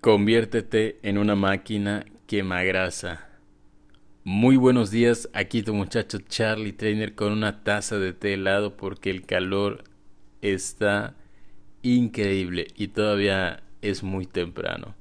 Conviértete en una máquina quemagrasa. Muy buenos días, aquí tu muchacho Charlie Trainer con una taza de té helado porque el calor está increíble y todavía es muy temprano.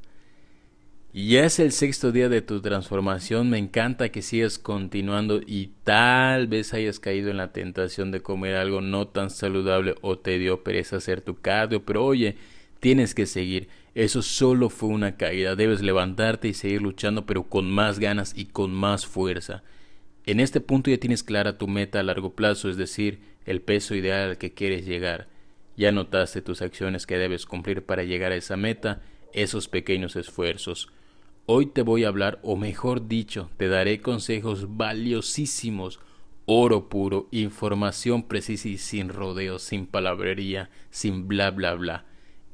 Ya es el sexto día de tu transformación, me encanta que sigas continuando y tal vez hayas caído en la tentación de comer algo no tan saludable o te dio pereza hacer tu cardio, pero oye, tienes que seguir. Eso solo fue una caída, debes levantarte y seguir luchando pero con más ganas y con más fuerza. En este punto ya tienes clara tu meta a largo plazo, es decir, el peso ideal al que quieres llegar. Ya notaste tus acciones que debes cumplir para llegar a esa meta, esos pequeños esfuerzos. Hoy te voy a hablar, o mejor dicho, te daré consejos valiosísimos, oro puro, información precisa y sin rodeos, sin palabrería, sin bla bla bla.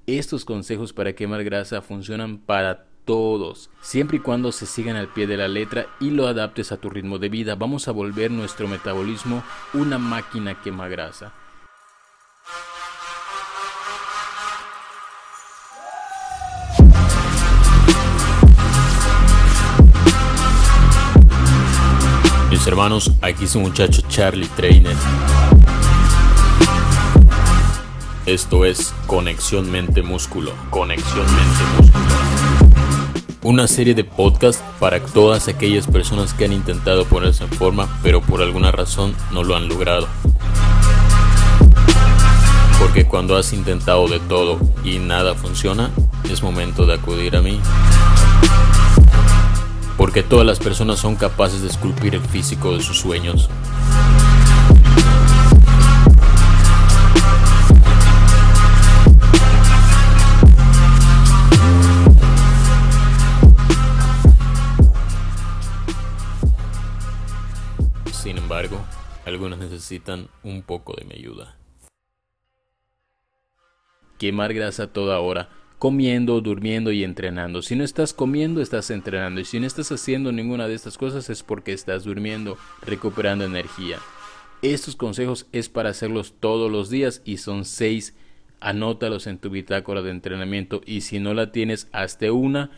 Estos consejos para quemar grasa funcionan para todos, siempre y cuando se sigan al pie de la letra y lo adaptes a tu ritmo de vida. Vamos a volver nuestro metabolismo una máquina quema grasa. Mis hermanos, aquí su muchacho Charlie Trainer. Esto es Conexión Mente-Músculo. Conexión Mente-Músculo. Una serie de podcasts para todas aquellas personas que han intentado ponerse en forma, pero por alguna razón no lo han logrado. Porque cuando has intentado de todo y nada funciona, es momento de acudir a mí. Porque todas las personas son capaces de esculpir el físico de sus sueños. Algunos necesitan un poco de mi ayuda. Quemar grasa toda hora, comiendo, durmiendo y entrenando. Si no estás comiendo, estás entrenando. Y si no estás haciendo ninguna de estas cosas es porque estás durmiendo, recuperando energía. Estos consejos es para hacerlos todos los días y son seis. Anótalos en tu bitácora de entrenamiento y si no la tienes, hazte una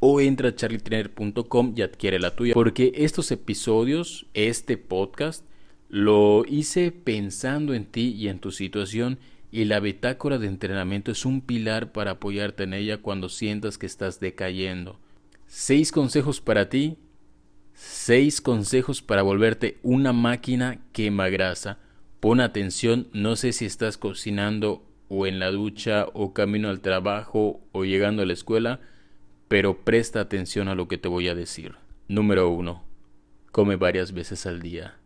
o entra a charlietrainer.com y adquiere la tuya. Porque estos episodios, este podcast, lo hice pensando en ti y en tu situación y la bitácora de entrenamiento es un pilar para apoyarte en ella cuando sientas que estás decayendo. Seis consejos para ti, seis consejos para volverte una máquina quema grasa. Pon atención, no sé si estás cocinando o en la ducha o camino al trabajo o llegando a la escuela, pero presta atención a lo que te voy a decir. Número 1. Come varias veces al día.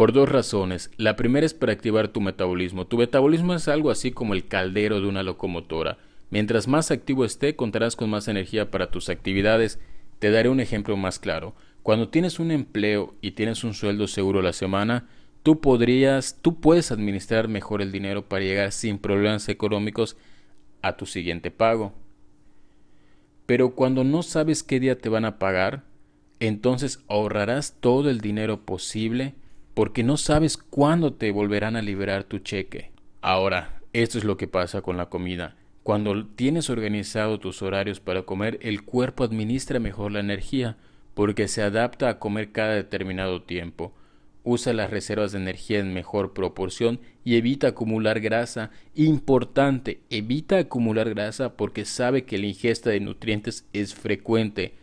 Por dos razones. La primera es para activar tu metabolismo. Tu metabolismo es algo así como el caldero de una locomotora. Mientras más activo esté, contarás con más energía para tus actividades. Te daré un ejemplo más claro. Cuando tienes un empleo y tienes un sueldo seguro la semana, tú podrías, tú puedes administrar mejor el dinero para llegar sin problemas económicos a tu siguiente pago. Pero cuando no sabes qué día te van a pagar, entonces ahorrarás todo el dinero posible porque no sabes cuándo te volverán a liberar tu cheque. Ahora, esto es lo que pasa con la comida. Cuando tienes organizado tus horarios para comer, el cuerpo administra mejor la energía porque se adapta a comer cada determinado tiempo usa las reservas de energía en mejor proporción y evita acumular grasa. Importante, evita acumular grasa porque sabe que la ingesta de nutrientes es frecuente,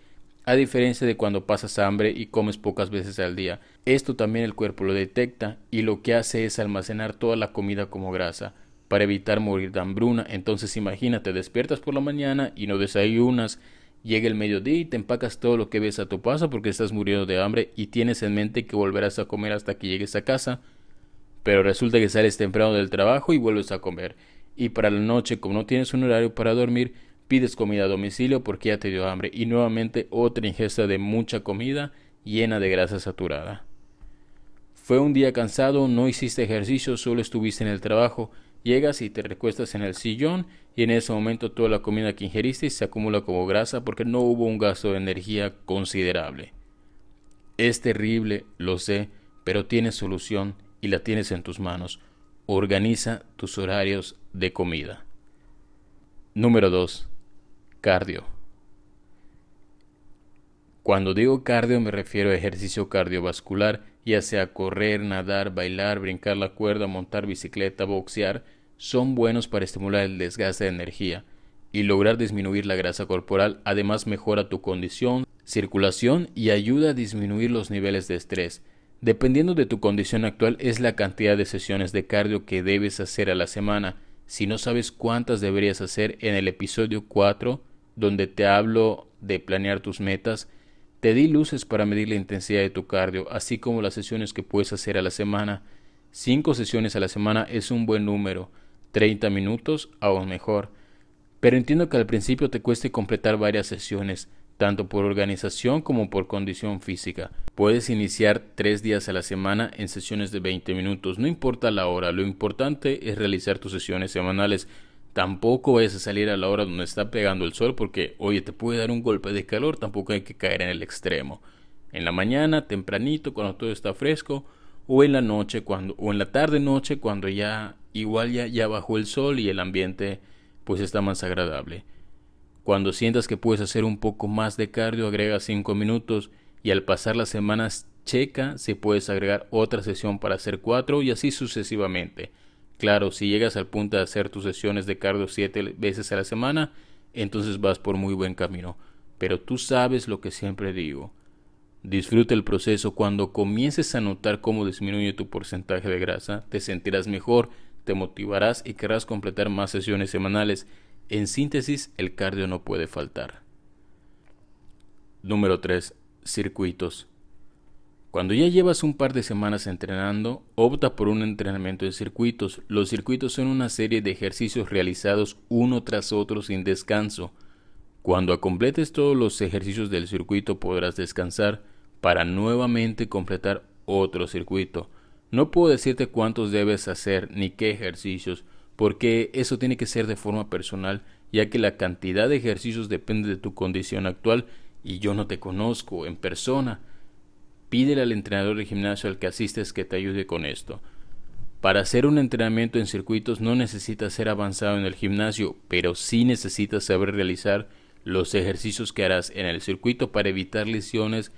a diferencia de cuando pasas hambre y comes pocas veces al día. Esto también el cuerpo lo detecta y lo que hace es almacenar toda la comida como grasa para evitar morir de hambruna. Entonces imagínate, despiertas por la mañana y no desayunas, Llega el mediodía y te empacas todo lo que ves a tu paso porque estás muriendo de hambre y tienes en mente que volverás a comer hasta que llegues a casa. Pero resulta que sales temprano del trabajo y vuelves a comer. Y para la noche, como no tienes un horario para dormir, pides comida a domicilio porque ya te dio hambre. Y nuevamente otra ingesta de mucha comida llena de grasa saturada. Fue un día cansado, no hiciste ejercicio, solo estuviste en el trabajo Llegas y te recuestas en el sillón y en ese momento toda la comida que ingeriste se acumula como grasa porque no hubo un gasto de energía considerable. Es terrible, lo sé, pero tienes solución y la tienes en tus manos. Organiza tus horarios de comida. Número 2. Cardio. Cuando digo cardio me refiero a ejercicio cardiovascular, ya sea correr, nadar, bailar, brincar la cuerda, montar bicicleta, boxear, son buenos para estimular el desgaste de energía y lograr disminuir la grasa corporal, además mejora tu condición, circulación y ayuda a disminuir los niveles de estrés. Dependiendo de tu condición actual es la cantidad de sesiones de cardio que debes hacer a la semana. Si no sabes cuántas deberías hacer en el episodio 4, donde te hablo de planear tus metas, te di luces para medir la intensidad de tu cardio, así como las sesiones que puedes hacer a la semana. 5 sesiones a la semana es un buen número, 30 minutos aún mejor. Pero entiendo que al principio te cueste completar varias sesiones, tanto por organización como por condición física. Puedes iniciar tres días a la semana en sesiones de 20 minutos, no importa la hora, lo importante es realizar tus sesiones semanales. Tampoco vayas a salir a la hora donde está pegando el sol porque, oye, te puede dar un golpe de calor, tampoco hay que caer en el extremo. En la mañana, tempranito, cuando todo está fresco, o en la noche, cuando, o en la tarde noche, cuando ya igual ya, ya bajó el sol y el ambiente pues está más agradable. Cuando sientas que puedes hacer un poco más de cardio, agrega 5 minutos y al pasar las semanas checa si puedes agregar otra sesión para hacer 4 y así sucesivamente. Claro, si llegas al punto de hacer tus sesiones de cardio 7 veces a la semana, entonces vas por muy buen camino. Pero tú sabes lo que siempre digo. Disfruta el proceso. Cuando comiences a notar cómo disminuye tu porcentaje de grasa, te sentirás mejor, te motivarás y querrás completar más sesiones semanales en síntesis, el cardio no puede faltar. Número 3. Circuitos. Cuando ya llevas un par de semanas entrenando, opta por un entrenamiento en circuitos. Los circuitos son una serie de ejercicios realizados uno tras otro sin descanso. Cuando completes todos los ejercicios del circuito podrás descansar para nuevamente completar otro circuito. No puedo decirte cuántos debes hacer ni qué ejercicios, porque eso tiene que ser de forma personal, ya que la cantidad de ejercicios depende de tu condición actual y yo no te conozco en persona. Pídele al entrenador de gimnasio al que asistes que te ayude con esto. Para hacer un entrenamiento en circuitos no necesitas ser avanzado en el gimnasio, pero sí necesitas saber realizar los ejercicios que harás en el circuito para evitar lesiones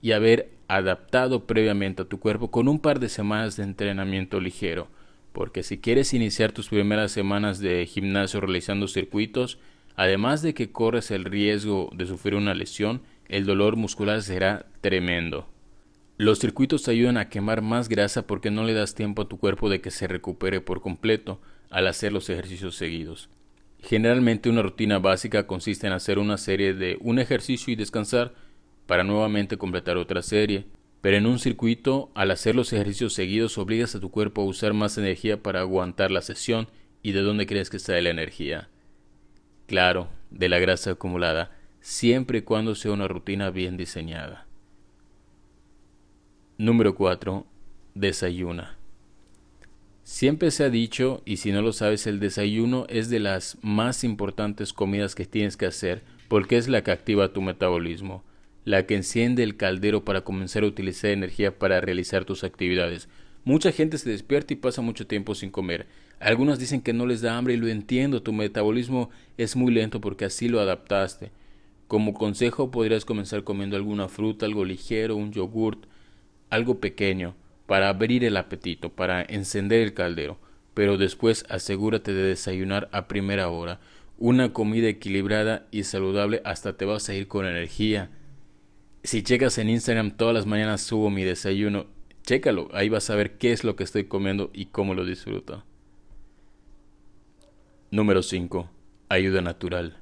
y haber adaptado previamente a tu cuerpo con un par de semanas de entrenamiento ligero. Porque si quieres iniciar tus primeras semanas de gimnasio realizando circuitos, además de que corres el riesgo de sufrir una lesión, el dolor muscular será tremendo. Los circuitos ayudan a quemar más grasa porque no le das tiempo a tu cuerpo de que se recupere por completo al hacer los ejercicios seguidos. Generalmente una rutina básica consiste en hacer una serie de un ejercicio y descansar para nuevamente completar otra serie. Pero en un circuito, al hacer los ejercicios seguidos, obligas a tu cuerpo a usar más energía para aguantar la sesión. ¿Y de dónde crees que sale la energía? Claro, de la grasa acumulada, siempre y cuando sea una rutina bien diseñada. Número 4. Desayuna. Siempre se ha dicho, y si no lo sabes, el desayuno es de las más importantes comidas que tienes que hacer porque es la que activa tu metabolismo la que enciende el caldero para comenzar a utilizar energía para realizar tus actividades. Mucha gente se despierta y pasa mucho tiempo sin comer. Algunos dicen que no les da hambre y lo entiendo, tu metabolismo es muy lento porque así lo adaptaste. Como consejo podrías comenzar comiendo alguna fruta, algo ligero, un yogurt, algo pequeño, para abrir el apetito, para encender el caldero. Pero después asegúrate de desayunar a primera hora. Una comida equilibrada y saludable hasta te vas a ir con energía si checas en Instagram, todas las mañanas subo mi desayuno. Chécalo, ahí vas a ver qué es lo que estoy comiendo y cómo lo disfruto. Número 5. Ayuda natural.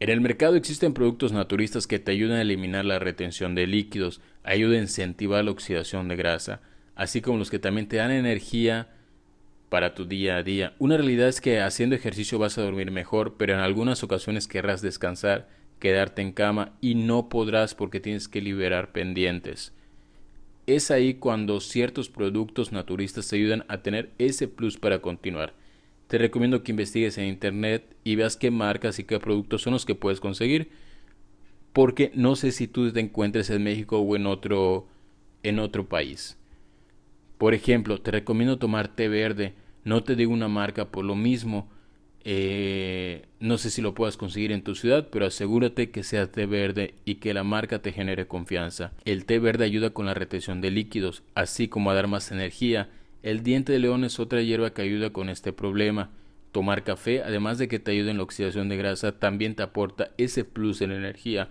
En el mercado existen productos naturistas que te ayudan a eliminar la retención de líquidos, ayudan a incentivar la oxidación de grasa, así como los que también te dan energía para tu día a día. Una realidad es que haciendo ejercicio vas a dormir mejor, pero en algunas ocasiones querrás descansar quedarte en cama y no podrás porque tienes que liberar pendientes. Es ahí cuando ciertos productos naturistas te ayudan a tener ese plus para continuar. Te recomiendo que investigues en internet y veas qué marcas y qué productos son los que puedes conseguir. Porque no sé si tú te encuentres en México o en otro, en otro país. Por ejemplo, te recomiendo tomar té verde. No te digo una marca por lo mismo. Eh, no sé si lo puedas conseguir en tu ciudad, pero asegúrate que sea té verde y que la marca te genere confianza. El té verde ayuda con la retención de líquidos, así como a dar más energía. El diente de león es otra hierba que ayuda con este problema. Tomar café, además de que te ayuda en la oxidación de grasa, también te aporta ese plus en energía.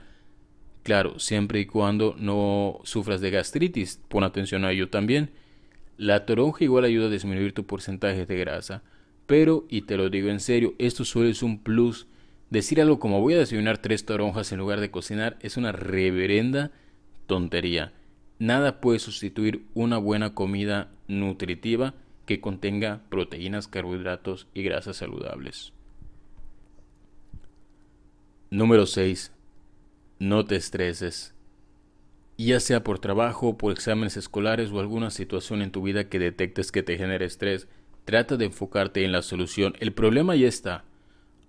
Claro, siempre y cuando no sufras de gastritis, pon atención a ello también. La toronja igual ayuda a disminuir tu porcentaje de grasa. Pero, y te lo digo en serio, esto solo es un plus. Decir algo como voy a desayunar tres toronjas en lugar de cocinar es una reverenda tontería. Nada puede sustituir una buena comida nutritiva que contenga proteínas, carbohidratos y grasas saludables. Número 6. No te estreses. Ya sea por trabajo, por exámenes escolares o alguna situación en tu vida que detectes que te genere estrés, Trata de enfocarte en la solución. El problema ya está.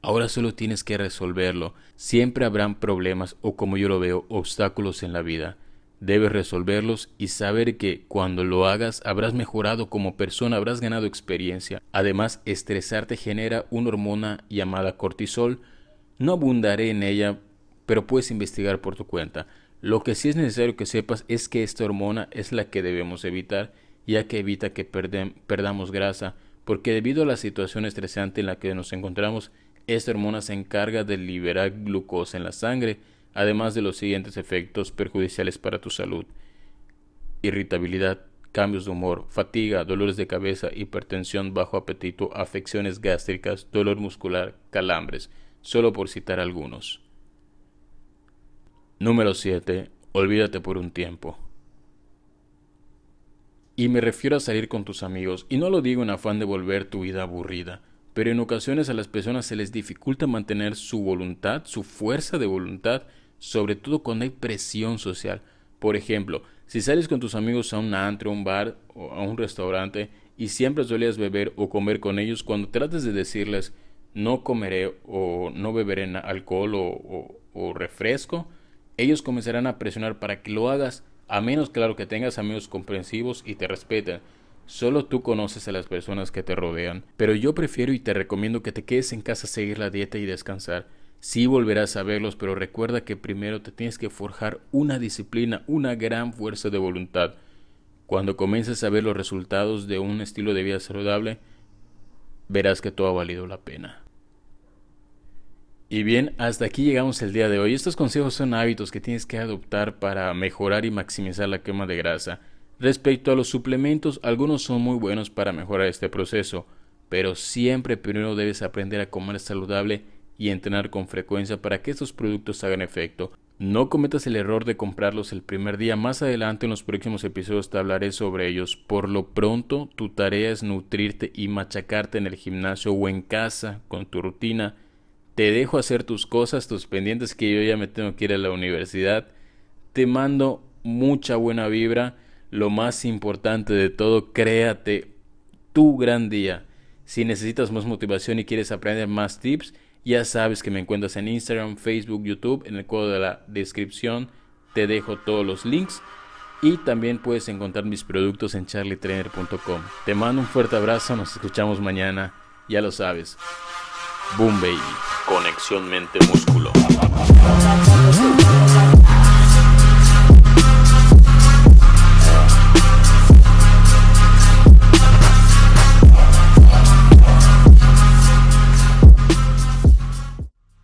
Ahora solo tienes que resolverlo. Siempre habrán problemas o como yo lo veo, obstáculos en la vida. Debes resolverlos y saber que cuando lo hagas habrás mejorado como persona, habrás ganado experiencia. Además, estresarte genera una hormona llamada cortisol. No abundaré en ella, pero puedes investigar por tu cuenta. Lo que sí es necesario que sepas es que esta hormona es la que debemos evitar, ya que evita que perdamos grasa, porque debido a la situación estresante en la que nos encontramos, esta hormona se encarga de liberar glucosa en la sangre, además de los siguientes efectos perjudiciales para tu salud. Irritabilidad, cambios de humor, fatiga, dolores de cabeza, hipertensión, bajo apetito, afecciones gástricas, dolor muscular, calambres, solo por citar algunos. Número 7. Olvídate por un tiempo. Y me refiero a salir con tus amigos, y no lo digo en afán de volver tu vida aburrida, pero en ocasiones a las personas se les dificulta mantener su voluntad, su fuerza de voluntad, sobre todo cuando hay presión social. Por ejemplo, si sales con tus amigos a un antro, un bar o a un restaurante y siempre solías beber o comer con ellos, cuando trates de decirles no comeré o no beberé alcohol o, o refresco, ellos comenzarán a presionar para que lo hagas a menos, claro, que tengas amigos comprensivos y te respeten. Solo tú conoces a las personas que te rodean. Pero yo prefiero y te recomiendo que te quedes en casa a seguir la dieta y descansar. Sí volverás a verlos, pero recuerda que primero te tienes que forjar una disciplina, una gran fuerza de voluntad. Cuando comiences a ver los resultados de un estilo de vida saludable, verás que todo ha valido la pena. Y bien, hasta aquí llegamos el día de hoy. Estos consejos son hábitos que tienes que adoptar para mejorar y maximizar la quema de grasa. Respecto a los suplementos, algunos son muy buenos para mejorar este proceso, pero siempre primero debes aprender a comer saludable y entrenar con frecuencia para que estos productos hagan efecto. No cometas el error de comprarlos el primer día. Más adelante en los próximos episodios te hablaré sobre ellos. Por lo pronto, tu tarea es nutrirte y machacarte en el gimnasio o en casa con tu rutina te dejo hacer tus cosas, tus pendientes, que yo ya me tengo que ir a la universidad. Te mando mucha buena vibra. Lo más importante de todo, créate tu gran día. Si necesitas más motivación y quieres aprender más tips, ya sabes que me encuentras en Instagram, Facebook, YouTube. En el cuadro de la descripción te dejo todos los links. Y también puedes encontrar mis productos en charlietrainer.com. Te mando un fuerte abrazo, nos escuchamos mañana. Ya lo sabes. Boom Baby. Conexión mente-músculo.